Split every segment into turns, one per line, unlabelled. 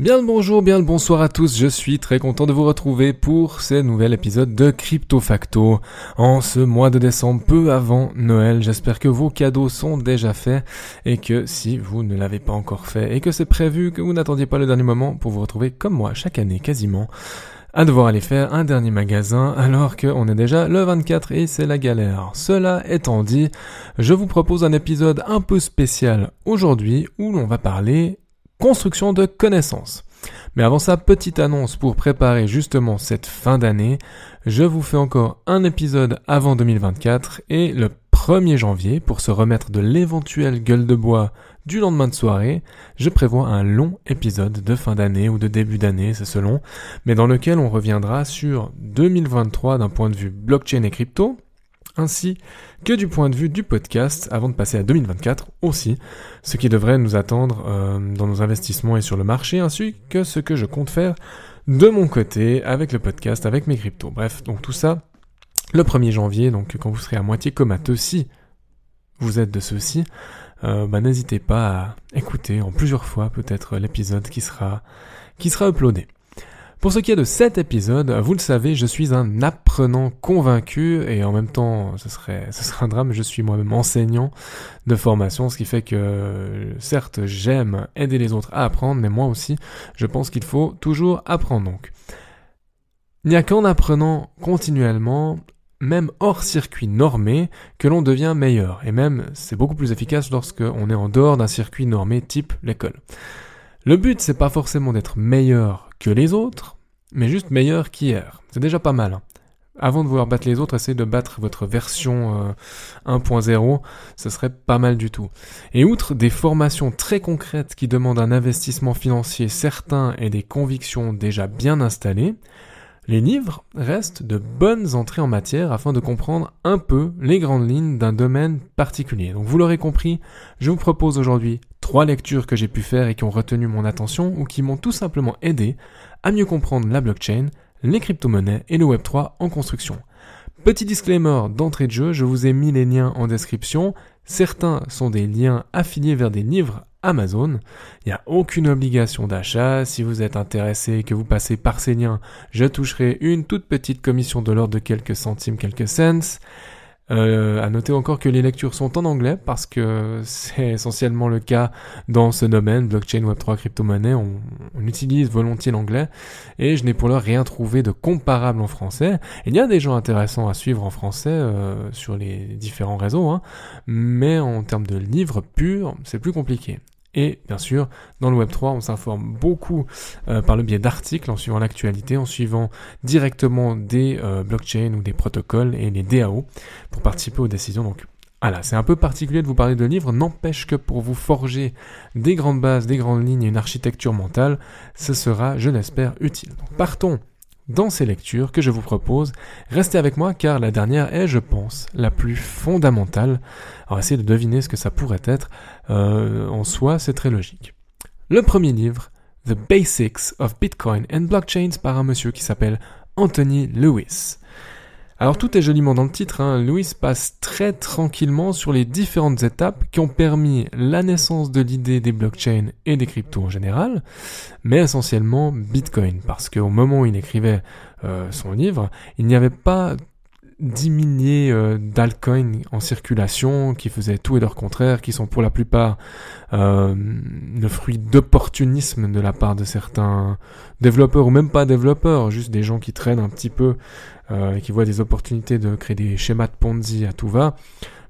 Bien le bonjour, bien le bonsoir à tous, je suis très content de vous retrouver pour ce nouvel épisode de Crypto Facto. En ce mois de décembre, peu avant Noël, j'espère que vos cadeaux sont déjà faits et que si vous ne l'avez pas encore fait et que c'est prévu que vous n'attendiez pas le dernier moment pour vous retrouver comme moi chaque année quasiment à devoir aller faire un dernier magasin alors qu'on est déjà le 24 et c'est la galère. Cela étant dit, je vous propose un épisode un peu spécial aujourd'hui où l'on va parler construction de connaissances. Mais avant ça, petite annonce pour préparer justement cette fin d'année. Je vous fais encore un épisode avant 2024 et le 1er janvier, pour se remettre de l'éventuelle gueule de bois du lendemain de soirée, je prévois un long épisode de fin d'année ou de début d'année, c'est selon, mais dans lequel on reviendra sur 2023 d'un point de vue blockchain et crypto, ainsi que du point de vue du podcast avant de passer à 2024 aussi, ce qui devrait nous attendre euh, dans nos investissements et sur le marché, ainsi que ce que je compte faire de mon côté avec le podcast, avec mes cryptos. Bref, donc tout ça le 1er janvier, donc quand vous serez à moitié comateux, si vous êtes de ceux-ci, euh, bah, n'hésitez pas à écouter en plusieurs fois peut-être l'épisode qui sera, qui sera uploadé. Pour ce qui est de cet épisode, vous le savez, je suis un apprenant convaincu et en même temps, ce serait, ce serait un drame, je suis moi-même enseignant de formation, ce qui fait que certes, j'aime aider les autres à apprendre, mais moi aussi, je pense qu'il faut toujours apprendre donc. Il n'y a qu'en apprenant continuellement, même hors circuit normé, que l'on devient meilleur. Et même, c'est beaucoup plus efficace lorsque on est en dehors d'un circuit normé type l'école. Le but, c'est pas forcément d'être meilleur que les autres, mais juste meilleur qu'hier. C'est déjà pas mal. Hein. Avant de vouloir battre les autres, essayez de battre votre version 1.0, euh, ce serait pas mal du tout. Et outre des formations très concrètes qui demandent un investissement financier certain et des convictions déjà bien installées, les livres restent de bonnes entrées en matière afin de comprendre un peu les grandes lignes d'un domaine particulier. Donc vous l'aurez compris, je vous propose aujourd'hui trois lectures que j'ai pu faire et qui ont retenu mon attention ou qui m'ont tout simplement aidé à mieux comprendre la blockchain, les crypto-monnaies et le Web3 en construction. Petit disclaimer d'entrée de jeu, je vous ai mis les liens en description. Certains sont des liens affiliés vers des livres Amazon. Il n'y a aucune obligation d'achat. Si vous êtes intéressé et que vous passez par ces liens, je toucherai une toute petite commission de l'ordre de quelques centimes, quelques cents. Euh, à noter encore que les lectures sont en anglais parce que c'est essentiellement le cas dans ce domaine, blockchain, Web3, crypto-monnaie, on, utilise volontiers l'anglais et je n'ai pour l'heure rien trouvé de comparable en français. Il y a des gens intéressants à suivre en français euh, sur les différents réseaux, hein, mais en termes de livres purs, c'est plus compliqué. Et bien sûr, dans le Web3, on s'informe beaucoup euh, par le biais d'articles, en suivant l'actualité, en suivant directement des euh, blockchains ou des protocoles et les DAO pour participer aux décisions. Donc voilà, c'est un peu particulier de vous parler de livres, n'empêche que pour vous forger des grandes bases, des grandes lignes et une architecture mentale, ce sera, je l'espère, utile. Partons dans ces lectures que je vous propose. Restez avec moi car la dernière est, je pense, la plus fondamentale. Alors essayez de deviner ce que ça pourrait être. Euh, en soi, c'est très logique. Le premier livre, The Basics of Bitcoin and Blockchains par un monsieur qui s'appelle Anthony Lewis. Alors tout est joliment dans le titre, hein. Louis passe très tranquillement sur les différentes étapes qui ont permis la naissance de l'idée des blockchains et des cryptos en général, mais essentiellement Bitcoin, parce qu'au moment où il écrivait euh, son livre, il n'y avait pas 10 milliers euh, en circulation qui faisaient tout et leur contraire, qui sont pour la plupart euh, le fruit d'opportunisme de la part de certains développeurs ou même pas développeurs, juste des gens qui traînent un petit peu euh, et qui voient des opportunités de créer des schémas de Ponzi à tout va.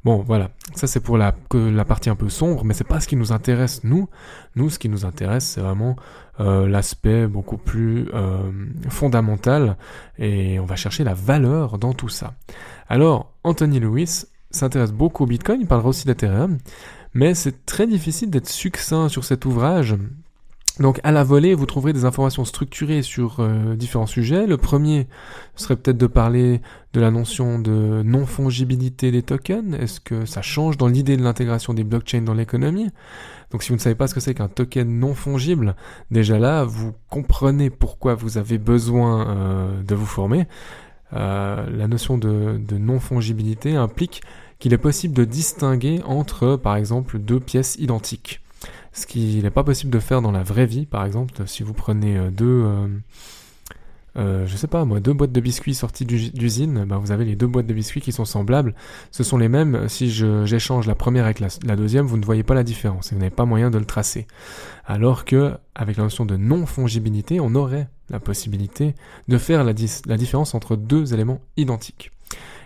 Bon, voilà, ça c'est pour la, la partie un peu sombre, mais c'est pas ce qui nous intéresse nous. Nous, ce qui nous intéresse, c'est vraiment euh, l'aspect beaucoup plus euh, fondamental, et on va chercher la valeur dans tout ça. Alors, Anthony Lewis s'intéresse beaucoup au Bitcoin, il parlera aussi d'Ethereum, mais c'est très difficile d'être succinct sur cet ouvrage donc à la volée, vous trouverez des informations structurées sur euh, différents sujets. Le premier serait peut-être de parler de la notion de non-fongibilité des tokens. Est-ce que ça change dans l'idée de l'intégration des blockchains dans l'économie? Donc si vous ne savez pas ce que c'est qu'un token non fongible, déjà là, vous comprenez pourquoi vous avez besoin euh, de vous former. Euh, la notion de, de non-fongibilité implique qu'il est possible de distinguer entre, par exemple, deux pièces identiques ce qui n'est pas possible de faire dans la vraie vie, par exemple, si vous prenez euh, deux, euh, euh, je sais pas moi, deux boîtes de biscuits sorties d'usine, ben vous avez les deux boîtes de biscuits qui sont semblables. Ce sont les mêmes. Si j'échange la première avec la, deuxième, vous ne voyez pas la différence et vous n'avez pas moyen de le tracer. Alors que avec la notion de non fongibilité, on aurait la possibilité de faire la différence entre deux éléments identiques.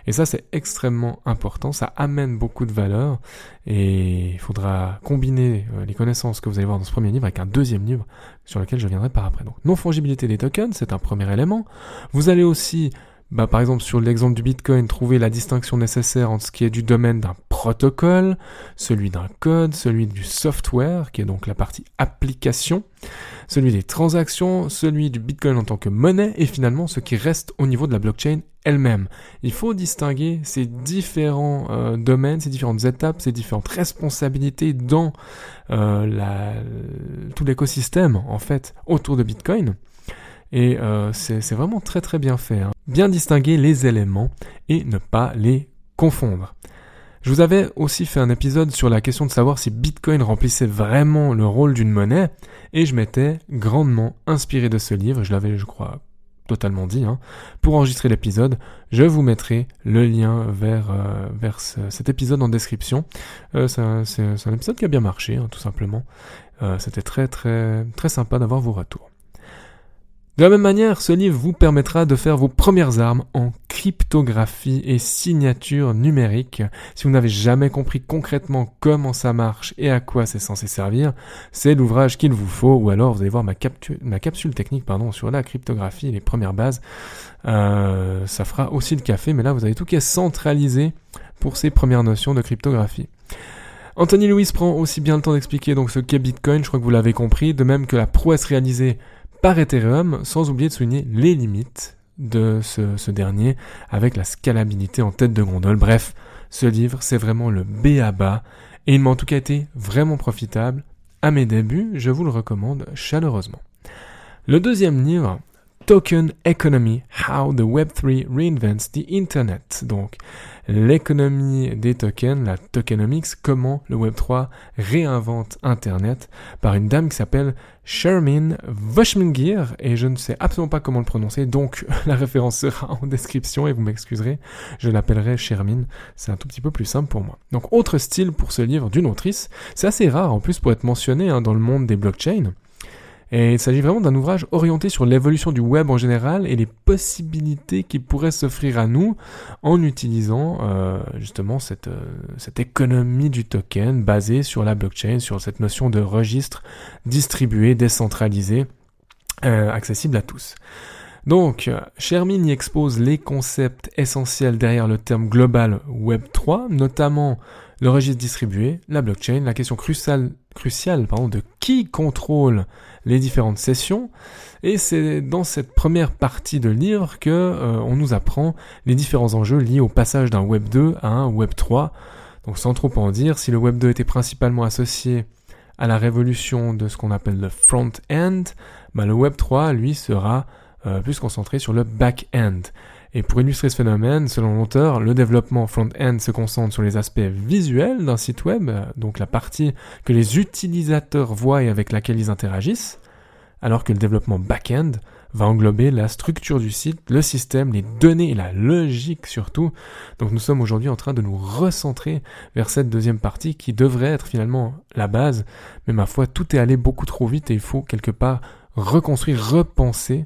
Et ça, c'est extrêmement important, ça amène beaucoup de valeur, et il faudra combiner euh, les connaissances que vous allez voir dans ce premier livre avec un deuxième livre sur lequel je viendrai par après. Donc, non-fongibilité des tokens, c'est un premier élément. Vous allez aussi bah, par exemple sur l'exemple du Bitcoin, trouver la distinction nécessaire entre ce qui est du domaine d'un protocole, celui d'un code, celui du software, qui est donc la partie application, celui des transactions, celui du Bitcoin en tant que monnaie, et finalement ce qui reste au niveau de la blockchain elle-même. Il faut distinguer ces différents euh, domaines, ces différentes étapes, ces différentes responsabilités dans euh, la, tout l'écosystème en fait autour de Bitcoin. Et euh, c'est vraiment très très bien fait. Hein. Bien distinguer les éléments et ne pas les confondre. Je vous avais aussi fait un épisode sur la question de savoir si Bitcoin remplissait vraiment le rôle d'une monnaie, et je m'étais grandement inspiré de ce livre, je l'avais je crois totalement dit. Hein. Pour enregistrer l'épisode, je vous mettrai le lien vers, euh, vers cet épisode en description. Euh, c'est un, épisode qui a bien marché, hein, tout simplement. Euh, c'était très très très sympa d'avoir vos retours. De la même manière, ce livre vous permettra de faire vos premières armes en cryptographie et signature numérique. Si vous n'avez jamais compris concrètement comment ça marche et à quoi c'est censé servir, c'est l'ouvrage qu'il vous faut, ou alors vous allez voir ma, capsule technique pardon, sur la cryptographie les premières bases. Euh, ça fera aussi le café, mais là vous avez tout qui est centralisé pour ces premières notions de cryptographie. Anthony Lewis prend aussi bien le temps d'expliquer donc ce qu'est Bitcoin, je crois que vous l'avez compris, de même que la prouesse réalisée par Ethereum, sans oublier de souligner les limites de ce, dernier avec la scalabilité en tête de gondole. Bref, ce livre, c'est vraiment le B à bas et il m'a en tout cas été vraiment profitable. À mes débuts, je vous le recommande chaleureusement. Le deuxième livre, Token Economy, How the Web3 Reinvents the Internet. Donc, l'économie des tokens, la tokenomics, comment le Web3 réinvente Internet par une dame qui s'appelle Shermin Voshmingir et je ne sais absolument pas comment le prononcer, donc la référence sera en description et vous m'excuserez, je l'appellerai Shermin, c'est un tout petit peu plus simple pour moi. Donc, autre style pour ce livre d'une autrice, c'est assez rare en plus pour être mentionné hein, dans le monde des blockchains. Et il s'agit vraiment d'un ouvrage orienté sur l'évolution du web en général et les possibilités qui pourraient s'offrir à nous en utilisant euh, justement cette, euh, cette économie du token basée sur la blockchain, sur cette notion de registre distribué, décentralisé, euh, accessible à tous. Donc, Shermin y expose les concepts essentiels derrière le terme global Web 3, notamment le registre distribué, la blockchain, la question cruciale, cruciale pardon, de qui contrôle les différentes sessions. Et c'est dans cette première partie de livre que euh, on nous apprend les différents enjeux liés au passage d'un Web 2 à un Web 3. Donc sans trop en dire, si le Web 2 était principalement associé à la révolution de ce qu'on appelle le front-end, bah, le Web 3, lui, sera euh, plus concentré sur le back-end. Et pour illustrer ce phénomène, selon l'auteur, le développement front-end se concentre sur les aspects visuels d'un site web, donc la partie que les utilisateurs voient et avec laquelle ils interagissent, alors que le développement back-end va englober la structure du site, le système, les données et la logique surtout. Donc nous sommes aujourd'hui en train de nous recentrer vers cette deuxième partie qui devrait être finalement la base, mais ma foi, tout est allé beaucoup trop vite et il faut quelque part reconstruire, repenser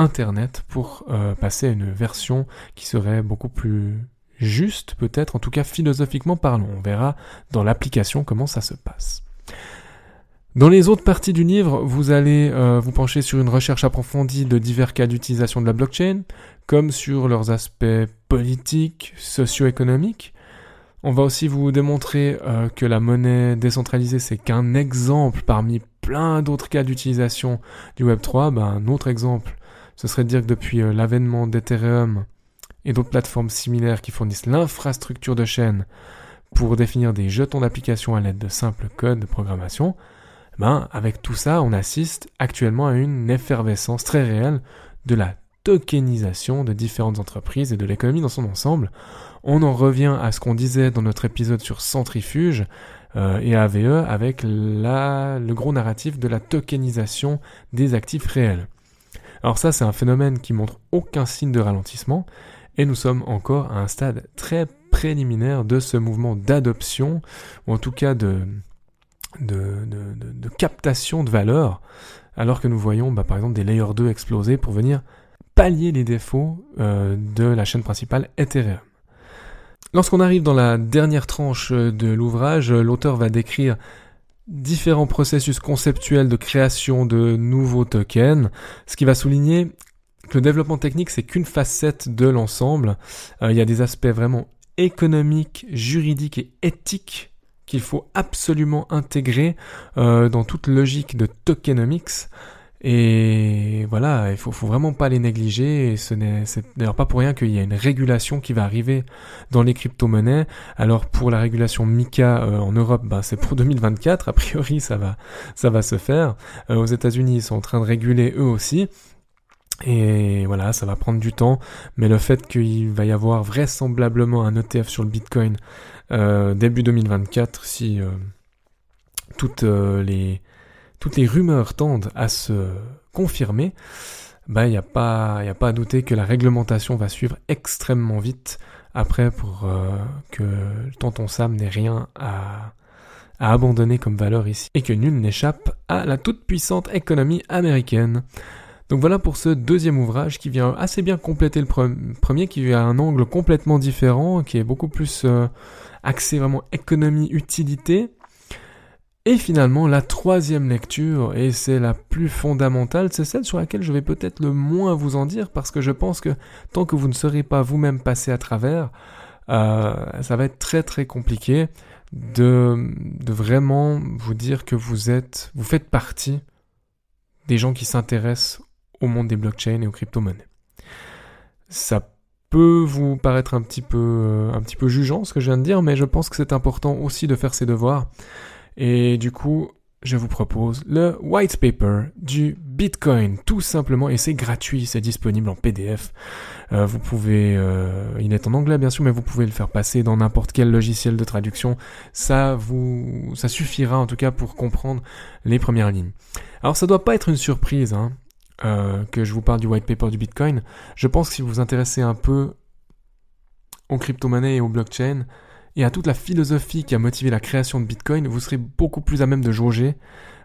Internet pour euh, passer à une version qui serait beaucoup plus juste, peut-être, en tout cas philosophiquement parlant. On verra dans l'application comment ça se passe. Dans les autres parties du livre, vous allez euh, vous pencher sur une recherche approfondie de divers cas d'utilisation de la blockchain, comme sur leurs aspects politiques, socio-économiques. On va aussi vous démontrer euh, que la monnaie décentralisée, c'est qu'un exemple parmi plein d'autres cas d'utilisation du Web3. Ben, un autre exemple, ce serait de dire que depuis euh, l'avènement d'Ethereum et d'autres plateformes similaires qui fournissent l'infrastructure de chaîne pour définir des jetons d'application à l'aide de simples codes de programmation, ben, avec tout ça, on assiste actuellement à une effervescence très réelle de la tokenisation de différentes entreprises et de l'économie dans son ensemble. On en revient à ce qu'on disait dans notre épisode sur Centrifuge euh, et AVE avec le gros narratif de la tokenisation des actifs réels. Alors ça, c'est un phénomène qui montre aucun signe de ralentissement et nous sommes encore à un stade très préliminaire de ce mouvement d'adoption, ou en tout cas de, captation de valeur, alors que nous voyons bah, par exemple des layers 2 exploser pour venir pallier les défauts euh, de la chaîne principale Ethereum. Lorsqu'on arrive dans la dernière tranche de l'ouvrage, l'auteur va décrire différents processus conceptuels de création de nouveaux tokens, ce qui va souligner que le développement technique c'est qu'une facette de l'ensemble. Euh, il y a des aspects vraiment économiques, juridiques et éthiques qu'il faut absolument intégrer euh, dans toute logique de tokenomics. Et voilà, il faut, faut vraiment pas les négliger. Et ce n'est d'ailleurs pas pour rien qu'il y a une régulation qui va arriver dans les crypto-monnaies. Alors pour la régulation MiCA euh, en Europe, bah, c'est pour 2024. A priori, ça va, ça va se faire. Euh, aux États-Unis, ils sont en train de réguler eux aussi. Et voilà, ça va prendre du temps, mais le fait qu'il va y avoir vraisemblablement un ETF sur le Bitcoin euh, début 2024, si euh, toutes, euh, les, toutes les rumeurs tendent à se confirmer, bah il n'y a, pas, a pas à douter que la réglementation va suivre extrêmement vite après pour que le tonton Sam n'ait rien à, abandonner comme valeur ici et que nul n'échappe à la toute puissante économie américaine. Donc voilà pour ce deuxième ouvrage qui vient assez bien compléter le premier, qui a un angle complètement différent, qui est beaucoup plus euh, axé vraiment économie-utilité. Et finalement, la troisième lecture, et c'est la plus fondamentale, c'est celle sur laquelle je vais peut-être le moins vous en dire, parce que je pense que tant que vous ne serez pas vous-même passé à travers, euh, ça va être très très compliqué de, de vraiment vous dire que vous êtes, vous faites partie des gens qui s'intéressent au monde des blockchains et aux crypto-monnaies. Ça peut vous paraître un petit peu, euh, un petit peu jugeant ce que je viens de dire, mais je pense que c'est important aussi de faire ses devoirs. Et du coup, je vous propose le white paper du Bitcoin, tout simplement, et c'est gratuit, c'est disponible en PDF. Euh, vous pouvez, euh, il est en anglais bien sûr, mais vous pouvez le faire passer dans n'importe quel logiciel de traduction. Ça vous, ça suffira en tout cas pour comprendre les premières lignes. Alors ça doit pas être une surprise, hein. Euh, que je vous parle du white paper du Bitcoin, je pense que si vous vous intéressez un peu aux crypto-monnaies et aux blockchains et à toute la philosophie qui a motivé la création de Bitcoin, vous serez beaucoup plus à même de jauger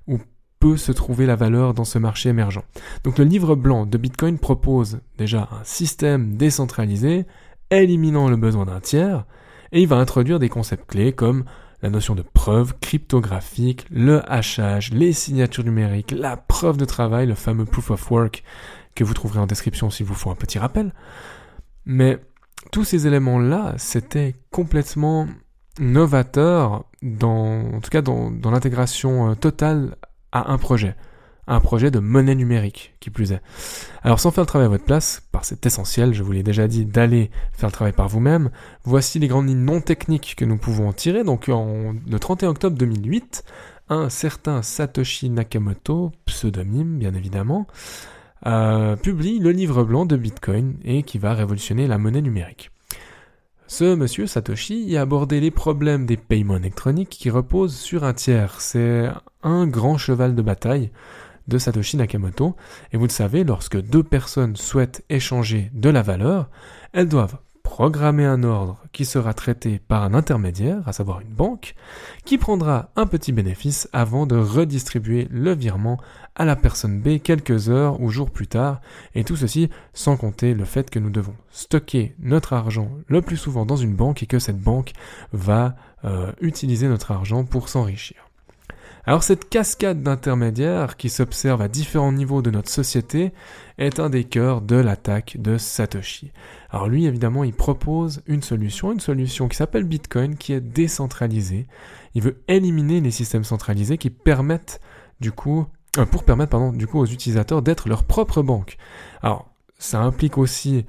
où peut se trouver la valeur dans ce marché émergent. Donc le livre blanc de Bitcoin propose déjà un système décentralisé, éliminant le besoin d'un tiers, et il va introduire des concepts clés comme la notion de preuve cryptographique, le hachage, les signatures numériques, la preuve de travail, le fameux proof of work que vous trouverez en description si vous faut un petit rappel. Mais tous ces éléments-là, c'était complètement novateur dans, en tout cas dans l'intégration euh, totale à un projet un projet de monnaie numérique, qui plus est. Alors sans faire le travail à votre place, par c'est essentiel, je vous l'ai déjà dit, d'aller faire le travail par vous-même, voici les grandes lignes non techniques que nous pouvons en tirer. Donc le 31 octobre 2008, un certain Satoshi Nakamoto, pseudonyme bien évidemment, euh, publie le livre blanc de Bitcoin et qui va révolutionner la monnaie numérique. Ce monsieur Satoshi y a abordé les problèmes des paiements électroniques qui reposent sur un tiers. C'est un grand cheval de bataille de Satoshi Nakamoto. Et vous le savez, lorsque deux personnes souhaitent échanger de la valeur, elles doivent programmer un ordre qui sera traité par un intermédiaire, à savoir une banque, qui prendra un petit bénéfice avant de redistribuer le virement à la personne B quelques heures ou jours plus tard, et tout ceci sans compter le fait que nous devons stocker notre argent le plus souvent dans une banque et que cette banque va euh, utiliser notre argent pour s'enrichir. Alors cette cascade d'intermédiaires qui s'observe à différents niveaux de notre société est un des cœurs de l'attaque de Satoshi. Alors lui évidemment il propose une solution, une solution qui s'appelle Bitcoin qui est décentralisée. Il veut éliminer les systèmes centralisés qui permettent du coup euh, pour permettre pardon, du coup aux utilisateurs d'être leur propre banque. Alors ça implique aussi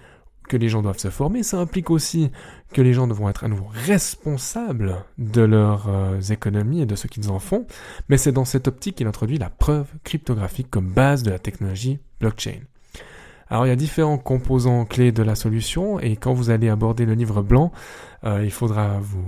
que les gens doivent se former, ça implique aussi que les gens devront être à nouveau responsables de leurs euh, économies et de ce qu'ils en font, mais c'est dans cette optique qu'il introduit la preuve cryptographique comme base de la technologie blockchain. Alors il y a différents composants clés de la solution et quand vous allez aborder le livre blanc, euh, il faudra vous,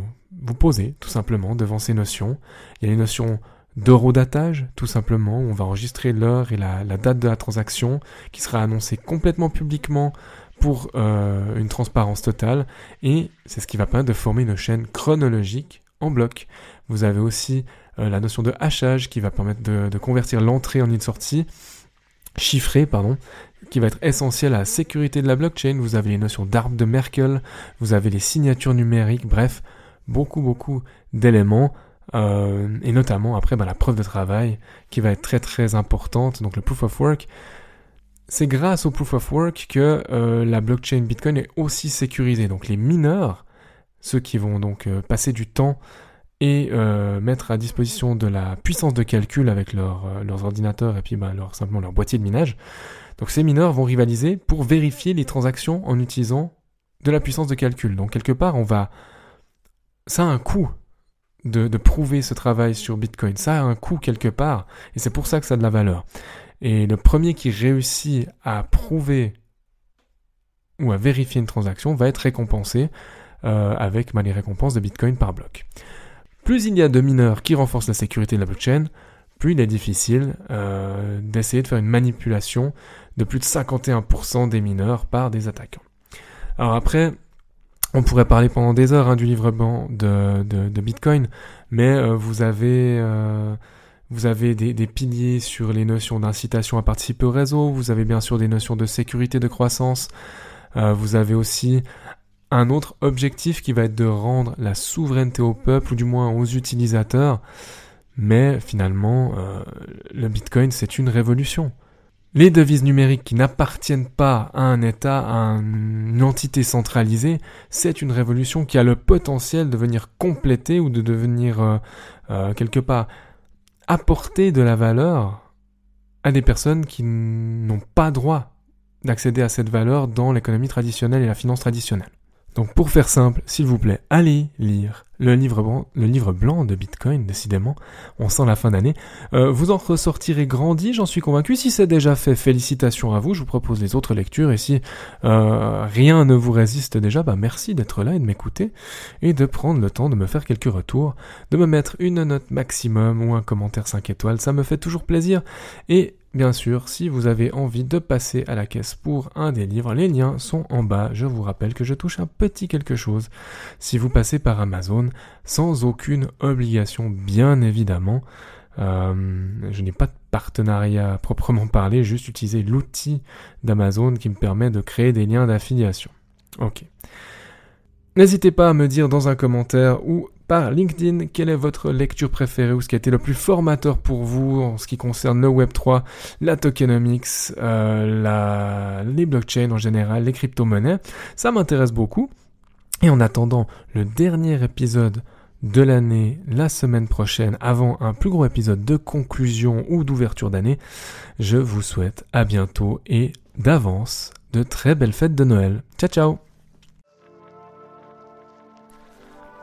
poser tout simplement devant ces notions. Il y a les notions d'eurodatage, tout simplement, où on va enregistrer l'heure et la, date de la transaction, qui sera annoncée complètement publiquement pour euh, une transparence totale et c'est ce qui va permettre de former une chaîne chronologique en bloc. Vous avez aussi euh, la notion de hachage qui va permettre de, de convertir l'entrée en une sortie chiffrée, pardon, qui va être essentielle à la sécurité de la blockchain. Vous avez les notions d'arbre de Merkel, vous avez les signatures numériques, bref, beaucoup beaucoup d'éléments. Euh, et notamment après bah, la preuve de travail qui va être très très importante, donc le proof of work, c'est grâce au proof of work que euh, la blockchain Bitcoin est aussi sécurisée. Donc les mineurs, ceux qui vont donc euh, passer du temps et euh, mettre à disposition de la puissance de calcul avec leur, leurs ordinateurs et puis bah, leur, simplement leur boîtier de minage. Donc ces mineurs vont rivaliser pour vérifier les transactions en utilisant de la puissance de calcul. Donc quelque part, on va... Ça a un coût de prouver ce travail sur Bitcoin. Ça a un coût quelque part et c'est pour ça que ça a de la valeur. Et le premier qui réussit à prouver ou à vérifier une transaction va être récompensé euh, avec bah, les récompenses de Bitcoin par bloc. Plus il y a de mineurs qui renforcent la sécurité de la blockchain, plus il est difficile euh, d'essayer de faire une manipulation de plus de 51% des mineurs par des attaquants. Alors après, on pourrait parler pendant des heures hein, du livre blanc de, de, Bitcoin, mais euh, vous avez vous avez des, piliers sur les notions d'incitation à participer au réseau, vous avez bien sûr des notions de sécurité, de croissance, euh, vous avez aussi un autre objectif qui va être de rendre la souveraineté au peuple, ou du moins aux utilisateurs, mais finalement, euh, le Bitcoin, c'est une révolution. Les devises numériques qui n'appartiennent pas à un État, à une entité centralisée, c'est une révolution qui a le potentiel de venir compléter ou de devenir euh quelque part apporter de la valeur à des personnes qui n'ont pas droit d'accéder à cette valeur dans l'économie traditionnelle et la finance traditionnelle. Donc pour faire simple, s'il vous plaît, allez lire le livre, blanc, de Bitcoin, décidément, on sent la fin d'année. Euh, vous en ressortirez grandi, j'en suis convaincu. Si c'est déjà fait, félicitations à vous. Je vous propose les autres lectures. Et si euh, rien ne vous résiste déjà, bah merci d'être là et de m'écouter et de prendre le temps de me faire quelques retours, de me mettre une note maximum ou un commentaire 5 étoiles. Ça me fait toujours plaisir. Et Bien sûr, si vous avez envie de passer à la caisse pour un des livres, les liens sont en bas. Je vous rappelle que je touche un petit quelque chose si vous passez par Amazon sans aucune obligation, bien évidemment. Euh, je n'ai pas de partenariat à proprement parler, juste utiliser l'outil d'Amazon qui me permet de créer des liens d'affiliation. Ok. N'hésitez pas à me dire dans un commentaire ou par LinkedIn quelle est votre lecture préférée ou ce qui a été le plus formateur pour vous en ce qui concerne le Web3, la tokenomics, euh, la... les blockchains en général, les crypto-monnaies? Ça m'intéresse beaucoup. Et en attendant le dernier épisode de l'année la semaine prochaine avant un plus gros épisode de conclusion ou d'ouverture d'année, je vous souhaite à bientôt et d'avance de très belles fêtes de Noël. Ciao ciao